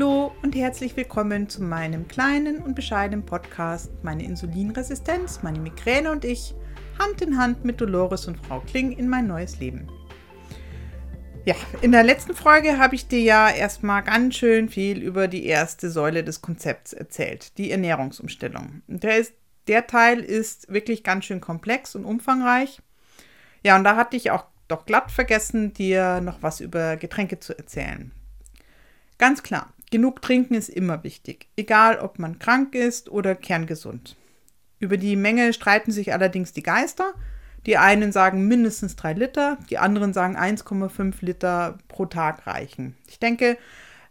Hallo und herzlich willkommen zu meinem kleinen und bescheidenen Podcast Meine Insulinresistenz, meine Migräne und ich, Hand in Hand mit Dolores und Frau Kling in mein neues Leben. Ja, in der letzten Folge habe ich dir ja erstmal ganz schön viel über die erste Säule des Konzepts erzählt, die Ernährungsumstellung. Der, ist, der Teil ist wirklich ganz schön komplex und umfangreich. Ja, und da hatte ich auch doch glatt vergessen, dir noch was über Getränke zu erzählen. Ganz klar, genug trinken ist immer wichtig, egal ob man krank ist oder kerngesund. Über die Menge streiten sich allerdings die Geister. Die einen sagen mindestens drei Liter, die anderen sagen 1,5 Liter pro Tag reichen. Ich denke,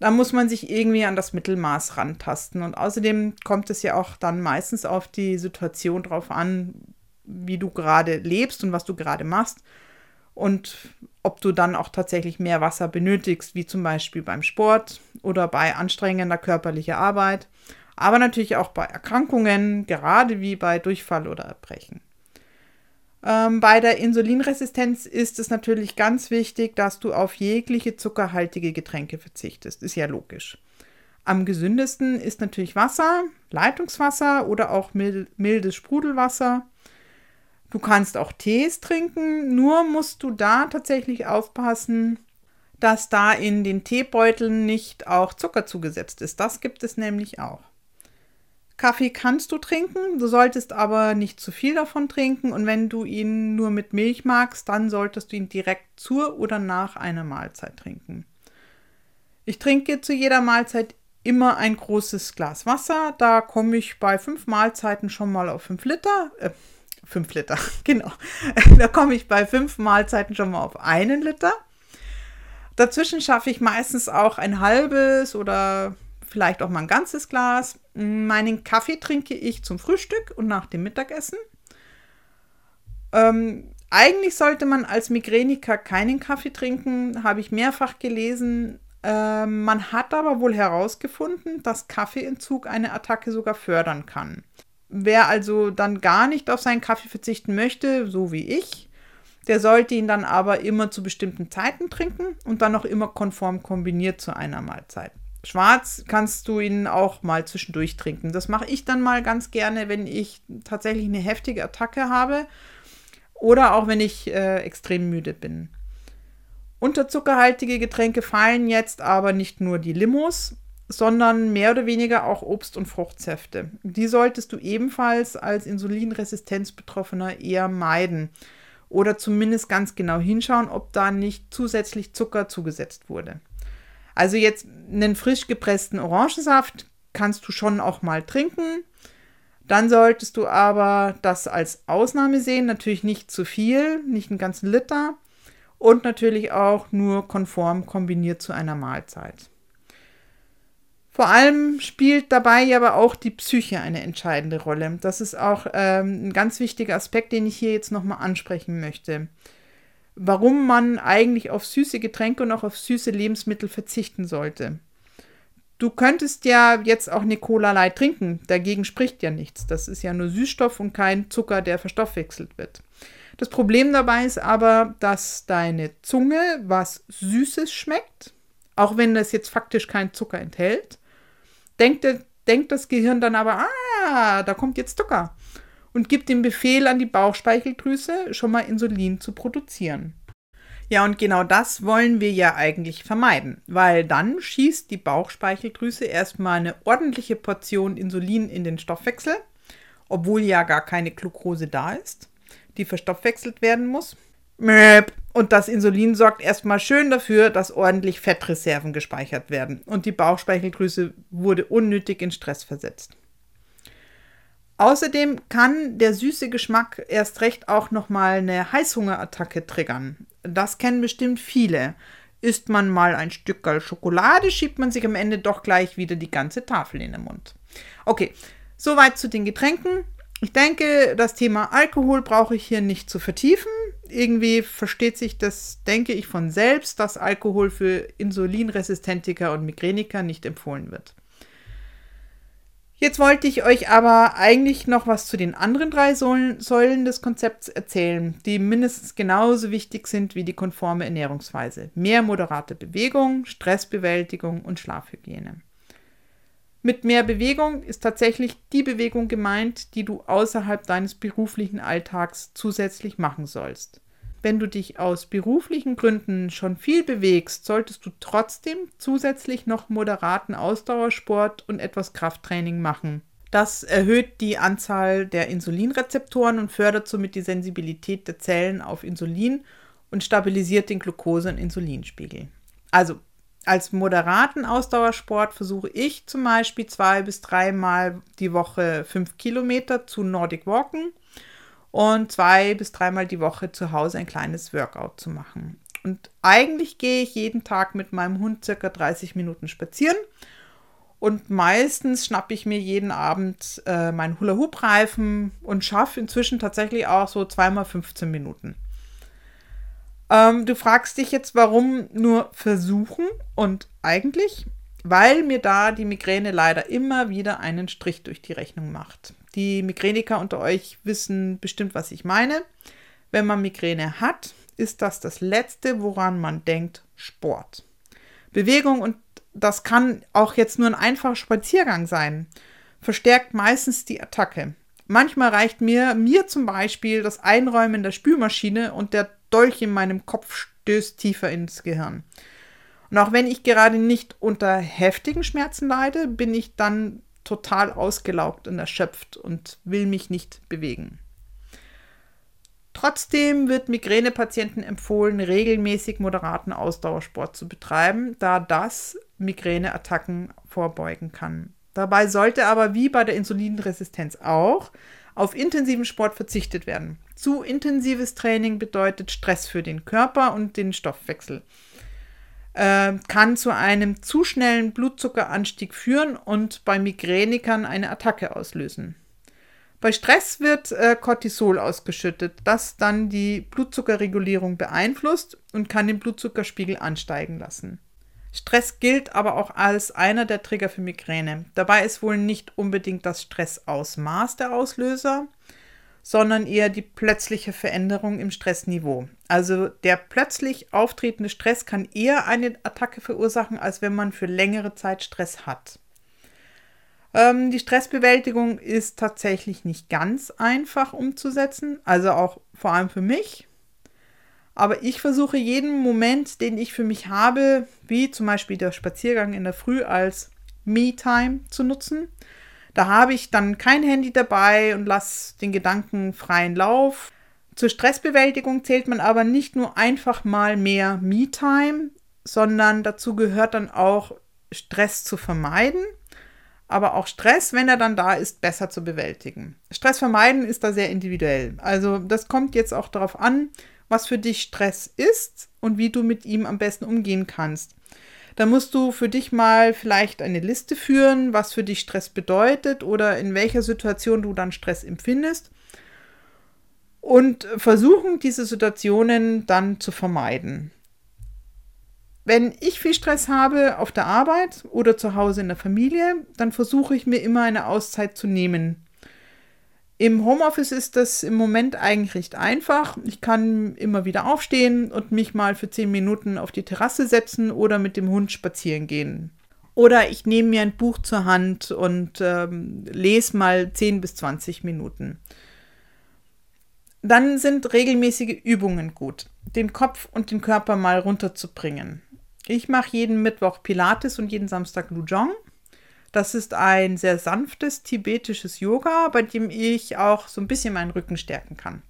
da muss man sich irgendwie an das Mittelmaß rantasten. Und außerdem kommt es ja auch dann meistens auf die Situation drauf an, wie du gerade lebst und was du gerade machst und ob du dann auch tatsächlich mehr Wasser benötigst, wie zum Beispiel beim Sport oder bei anstrengender körperlicher Arbeit, aber natürlich auch bei Erkrankungen, gerade wie bei Durchfall oder Erbrechen. Ähm, bei der Insulinresistenz ist es natürlich ganz wichtig, dass du auf jegliche zuckerhaltige Getränke verzichtest. Ist ja logisch. Am gesündesten ist natürlich Wasser, Leitungswasser oder auch mildes Sprudelwasser. Du kannst auch Tees trinken, nur musst du da tatsächlich aufpassen, dass da in den Teebeuteln nicht auch Zucker zugesetzt ist. Das gibt es nämlich auch. Kaffee kannst du trinken, du solltest aber nicht zu viel davon trinken und wenn du ihn nur mit Milch magst, dann solltest du ihn direkt zur oder nach einer Mahlzeit trinken. Ich trinke zu jeder Mahlzeit immer ein großes Glas Wasser, da komme ich bei fünf Mahlzeiten schon mal auf fünf Liter, äh, 5 Liter, genau. Da komme ich bei fünf Mahlzeiten schon mal auf einen Liter. Dazwischen schaffe ich meistens auch ein halbes oder vielleicht auch mal ein ganzes Glas. Meinen Kaffee trinke ich zum Frühstück und nach dem Mittagessen. Ähm, eigentlich sollte man als Migräniker keinen Kaffee trinken, habe ich mehrfach gelesen. Ähm, man hat aber wohl herausgefunden, dass Kaffeeentzug eine Attacke sogar fördern kann. Wer also dann gar nicht auf seinen Kaffee verzichten möchte, so wie ich, der sollte ihn dann aber immer zu bestimmten Zeiten trinken und dann auch immer konform kombiniert zu einer Mahlzeit. Schwarz kannst du ihn auch mal zwischendurch trinken. Das mache ich dann mal ganz gerne, wenn ich tatsächlich eine heftige Attacke habe oder auch wenn ich äh, extrem müde bin. Unterzuckerhaltige Getränke fallen jetzt aber nicht nur die Limos, sondern mehr oder weniger auch Obst- und Fruchtsäfte. Die solltest du ebenfalls als Insulinresistenzbetroffener eher meiden oder zumindest ganz genau hinschauen, ob da nicht zusätzlich Zucker zugesetzt wurde. Also jetzt einen frisch gepressten Orangensaft kannst du schon auch mal trinken. Dann solltest du aber das als Ausnahme sehen, natürlich nicht zu viel, nicht einen ganzen Liter und natürlich auch nur konform kombiniert zu einer Mahlzeit. Vor allem spielt dabei aber auch die Psyche eine entscheidende Rolle. Das ist auch ähm, ein ganz wichtiger Aspekt, den ich hier jetzt nochmal ansprechen möchte. Warum man eigentlich auf süße Getränke und auch auf süße Lebensmittel verzichten sollte. Du könntest ja jetzt auch eine Cola Light trinken, dagegen spricht ja nichts. Das ist ja nur Süßstoff und kein Zucker, der verstoffwechselt wird. Das Problem dabei ist aber, dass deine Zunge was Süßes schmeckt, auch wenn das jetzt faktisch kein Zucker enthält denkt, denkt das Gehirn dann aber, ah, da kommt jetzt Zucker und gibt den Befehl an die Bauchspeicheldrüse, schon mal Insulin zu produzieren. Ja, und genau das wollen wir ja eigentlich vermeiden, weil dann schießt die Bauchspeicheldrüse erstmal eine ordentliche Portion Insulin in den Stoffwechsel, obwohl ja gar keine Glucose da ist, die verstoffwechselt werden muss. Und das Insulin sorgt erstmal schön dafür, dass ordentlich Fettreserven gespeichert werden. Und die Bauchspeicheldrüse wurde unnötig in Stress versetzt. Außerdem kann der süße Geschmack erst recht auch nochmal eine Heißhungerattacke triggern. Das kennen bestimmt viele. Isst man mal ein Stück Schokolade, schiebt man sich am Ende doch gleich wieder die ganze Tafel in den Mund. Okay, soweit zu den Getränken. Ich denke, das Thema Alkohol brauche ich hier nicht zu vertiefen irgendwie versteht sich das, denke ich, von selbst, dass Alkohol für Insulinresistentiker und Migräniker nicht empfohlen wird. Jetzt wollte ich euch aber eigentlich noch was zu den anderen drei Säulen des Konzepts erzählen, die mindestens genauso wichtig sind wie die konforme Ernährungsweise. Mehr moderate Bewegung, Stressbewältigung und Schlafhygiene. Mit mehr Bewegung ist tatsächlich die Bewegung gemeint, die du außerhalb deines beruflichen Alltags zusätzlich machen sollst. Wenn du dich aus beruflichen Gründen schon viel bewegst, solltest du trotzdem zusätzlich noch moderaten Ausdauersport und etwas Krafttraining machen. Das erhöht die Anzahl der Insulinrezeptoren und fördert somit die Sensibilität der Zellen auf Insulin und stabilisiert den Glucose- und Insulinspiegel. Also als moderaten Ausdauersport versuche ich zum Beispiel zwei bis dreimal die Woche fünf Kilometer zu Nordic Walken und zwei bis dreimal die Woche zu Hause ein kleines Workout zu machen. Und eigentlich gehe ich jeden Tag mit meinem Hund circa 30 Minuten spazieren. Und meistens schnappe ich mir jeden Abend äh, meinen Hula-Hoop-Reifen und schaffe inzwischen tatsächlich auch so zweimal 15 Minuten. Ähm, du fragst dich jetzt, warum nur versuchen und eigentlich, weil mir da die Migräne leider immer wieder einen Strich durch die Rechnung macht. Die Migräniker unter euch wissen bestimmt, was ich meine. Wenn man Migräne hat, ist das das Letzte, woran man denkt, Sport. Bewegung und das kann auch jetzt nur ein einfacher Spaziergang sein, verstärkt meistens die Attacke. Manchmal reicht mir, mir zum Beispiel, das Einräumen der Spülmaschine und der Dolch in meinem Kopf stößt tiefer ins Gehirn. Und auch wenn ich gerade nicht unter heftigen Schmerzen leide, bin ich dann total ausgelaugt und erschöpft und will mich nicht bewegen. Trotzdem wird Migränepatienten empfohlen, regelmäßig moderaten Ausdauersport zu betreiben, da das Migräneattacken vorbeugen kann. Dabei sollte aber wie bei der Insulinresistenz auch auf intensiven Sport verzichtet werden. Zu intensives Training bedeutet Stress für den Körper und den Stoffwechsel. Äh, kann zu einem zu schnellen Blutzuckeranstieg führen und bei Migränikern eine Attacke auslösen. Bei Stress wird äh, Cortisol ausgeschüttet, das dann die Blutzuckerregulierung beeinflusst und kann den Blutzuckerspiegel ansteigen lassen. Stress gilt aber auch als einer der Trigger für Migräne. Dabei ist wohl nicht unbedingt das Stressausmaß der Auslöser, sondern eher die plötzliche Veränderung im Stressniveau. Also der plötzlich auftretende Stress kann eher eine Attacke verursachen, als wenn man für längere Zeit Stress hat. Ähm, die Stressbewältigung ist tatsächlich nicht ganz einfach umzusetzen, also auch vor allem für mich. Aber ich versuche jeden Moment, den ich für mich habe, wie zum Beispiel der Spaziergang in der Früh als Me-Time zu nutzen. Da habe ich dann kein Handy dabei und lasse den Gedanken freien Lauf. Zur Stressbewältigung zählt man aber nicht nur einfach mal mehr Me-Time, sondern dazu gehört dann auch Stress zu vermeiden, aber auch Stress, wenn er dann da ist, besser zu bewältigen. Stress vermeiden ist da sehr individuell. Also das kommt jetzt auch darauf an, was für dich Stress ist und wie du mit ihm am besten umgehen kannst. Da musst du für dich mal vielleicht eine Liste führen, was für dich Stress bedeutet oder in welcher Situation du dann Stress empfindest und versuchen, diese Situationen dann zu vermeiden. Wenn ich viel Stress habe auf der Arbeit oder zu Hause in der Familie, dann versuche ich mir immer eine Auszeit zu nehmen. Im Homeoffice ist das im Moment eigentlich recht einfach. Ich kann immer wieder aufstehen und mich mal für 10 Minuten auf die Terrasse setzen oder mit dem Hund spazieren gehen. Oder ich nehme mir ein Buch zur Hand und ähm, lese mal 10 bis 20 Minuten. Dann sind regelmäßige Übungen gut, den Kopf und den Körper mal runterzubringen. Ich mache jeden Mittwoch Pilates und jeden Samstag Lujong. Das ist ein sehr sanftes tibetisches Yoga, bei dem ich auch so ein bisschen meinen Rücken stärken kann.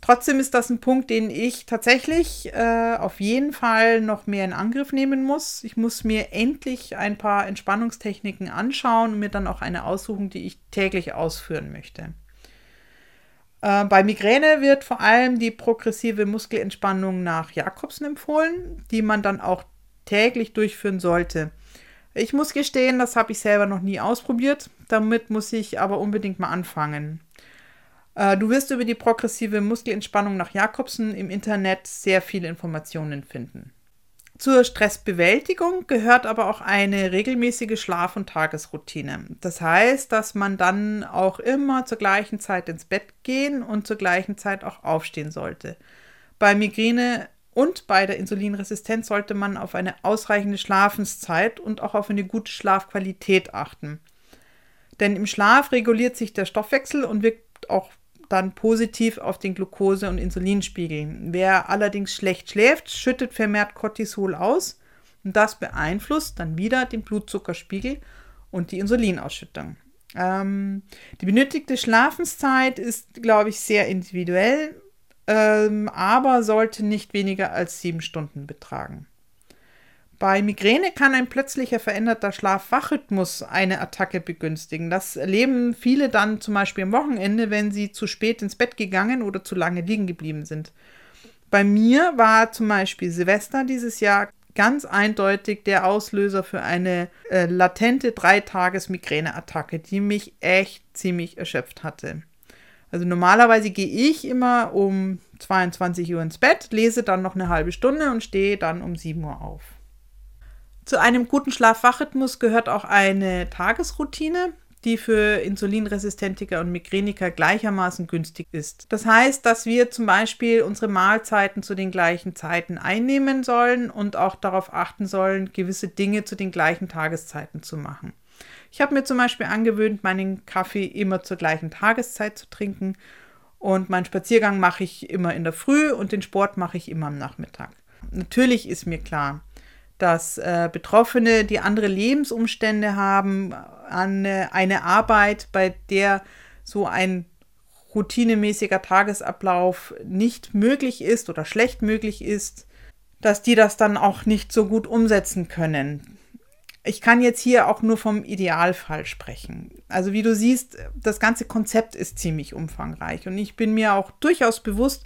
Trotzdem ist das ein Punkt, den ich tatsächlich äh, auf jeden Fall noch mehr in Angriff nehmen muss. Ich muss mir endlich ein paar Entspannungstechniken anschauen und mir dann auch eine aussuchen, die ich täglich ausführen möchte. Äh, bei Migräne wird vor allem die progressive Muskelentspannung nach Jakobsen empfohlen, die man dann auch täglich durchführen sollte. Ich muss gestehen, das habe ich selber noch nie ausprobiert. Damit muss ich aber unbedingt mal anfangen. Äh, du wirst über die progressive Muskelentspannung nach Jakobsen im Internet sehr viele Informationen finden. Zur Stressbewältigung gehört aber auch eine regelmäßige Schlaf- und Tagesroutine. Das heißt, dass man dann auch immer zur gleichen Zeit ins Bett gehen und zur gleichen Zeit auch aufstehen sollte. Bei Migräne Und bei der Insulinresistenz sollte man auf eine ausreichende Schlafenszeit und auch auf eine gute Schlafqualität achten. Denn im Schlaf reguliert sich der Stoffwechsel und wirkt auch dann positiv auf den Glucose- und Insulinspiegel. Wer allerdings schlecht schläft, schüttet vermehrt Cortisol aus und das beeinflusst dann wieder den Blutzuckerspiegel und die Insulinausschüttung. Ähm, die benötigte Schlafenszeit ist, glaube ich, sehr individuell, ähm, aber sollte nicht weniger als sieben Stunden betragen. Bei Migräne kann ein plötzlicher veränderter Schlaf-Wach-Rhythmus eine Attacke begünstigen. Das erleben viele dann zum Beispiel am Wochenende, wenn sie zu spät ins Bett gegangen oder zu lange liegen geblieben sind. Bei mir war zum Beispiel Silvester dieses Jahr ganz eindeutig der Auslöser für eine äh, latente Dreitages-Migräne-Attacke, die mich echt ziemlich erschöpft hatte. Also normalerweise gehe ich immer um 22 Uhr ins Bett, lese dann noch eine halbe Stunde und stehe dann um 7 Uhr auf. Zu einem guten Schlaf-Wach-Rhythmus gehört auch eine Tagesroutine, die für Insulinresistentiker und Migräniker gleichermaßen günstig ist. Das heißt, dass wir zum Beispiel unsere Mahlzeiten zu den gleichen Zeiten einnehmen sollen und auch darauf achten sollen, gewisse Dinge zu den gleichen Tageszeiten zu machen. Ich habe mir zum Beispiel angewöhnt, meinen Kaffee immer zur gleichen Tageszeit zu trinken und meinen Spaziergang mache ich immer in der Früh und den Sport mache ich immer am Nachmittag. Natürlich ist mir klar, dass äh, Betroffene, die andere Lebensumstände haben, an äh, eine Arbeit, bei der so ein routinemäßiger Tagesablauf nicht möglich ist oder schlecht möglich ist, dass die das dann auch nicht so gut umsetzen können. Ich kann jetzt hier auch nur vom Idealfall sprechen. Also wie du siehst, das ganze Konzept ist ziemlich umfangreich und ich bin mir auch durchaus bewusst,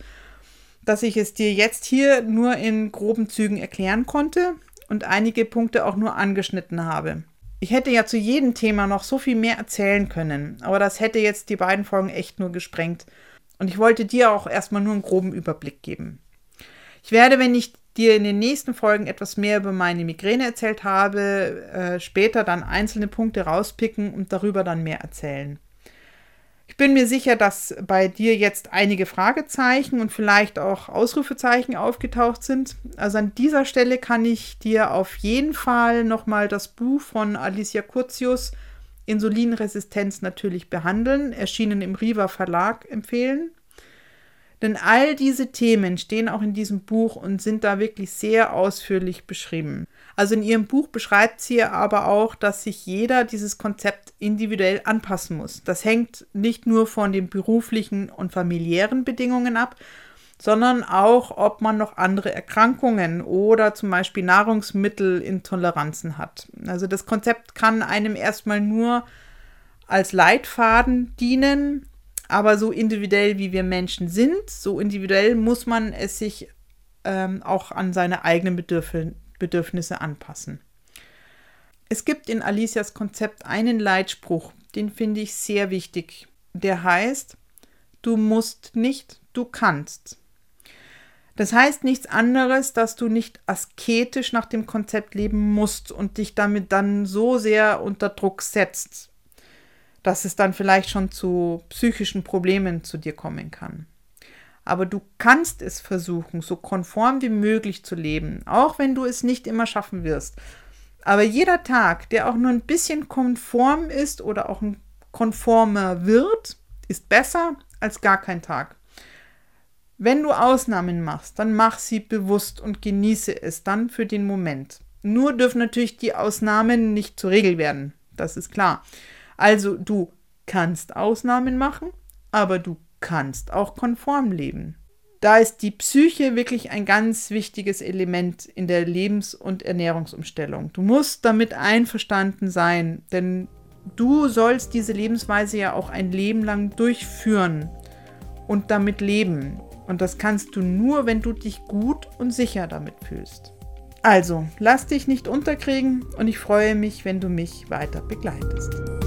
dass ich es dir jetzt hier nur in groben Zügen erklären konnte und einige Punkte auch nur angeschnitten habe. Ich hätte ja zu jedem Thema noch so viel mehr erzählen können, aber das hätte jetzt die beiden Folgen echt nur gesprengt. Und ich wollte dir auch erstmal nur einen groben Überblick geben. Ich werde, wenn ich dir in den nächsten Folgen etwas mehr über meine Migräne erzählt habe, äh, später dann einzelne Punkte rauspicken und darüber dann mehr erzählen. Ich bin mir sicher, dass bei dir jetzt einige Fragezeichen und vielleicht auch Ausrufezeichen aufgetaucht sind. Also an dieser Stelle kann ich dir auf jeden Fall nochmal das Buch von Alicia Curtius Insulinresistenz natürlich behandeln, erschienen im Riva Verlag, empfehlen. Denn all diese Themen stehen auch in diesem Buch und sind da wirklich sehr ausführlich beschrieben. Also in ihrem Buch beschreibt sie aber auch, dass sich jeder dieses Konzept individuell anpassen muss. Das hängt nicht nur von den beruflichen und familiären Bedingungen ab, sondern auch, ob man noch andere Erkrankungen oder zum Beispiel Nahrungsmittelintoleranzen hat. Also das Konzept kann einem erstmal nur als Leitfaden dienen, aber so individuell wie wir Menschen sind, so individuell muss man es sich ähm, auch an seine eigenen Bedürfnisse Bedürfnisse anpassen. Es gibt in Alicias Konzept einen Leitspruch, den finde ich sehr wichtig. Der heißt, du musst nicht, du kannst. Das heißt nichts anderes, dass du nicht asketisch nach dem Konzept leben musst und dich damit dann so sehr unter Druck setzt, dass es dann vielleicht schon zu psychischen Problemen zu dir kommen kann aber du kannst es versuchen, so konform wie möglich zu leben, auch wenn du es nicht immer schaffen wirst. Aber jeder Tag, der auch nur ein bisschen konform ist oder auch konformer wird, ist besser als gar kein Tag. Wenn du Ausnahmen machst, dann mach sie bewusst und genieße es dann für den Moment. Nur dürfen natürlich die Ausnahmen nicht zur Regel werden. Das ist klar. Also du kannst Ausnahmen machen, aber du kannst auch konform leben. Da ist die Psyche wirklich ein ganz wichtiges Element in der Lebens- und Ernährungsumstellung. Du musst damit einverstanden sein, denn du sollst diese Lebensweise ja auch ein Leben lang durchführen und damit leben. Und das kannst du nur, wenn du dich gut und sicher damit fühlst. Also, lass dich nicht unterkriegen und ich freue mich, wenn du mich weiter begleitest.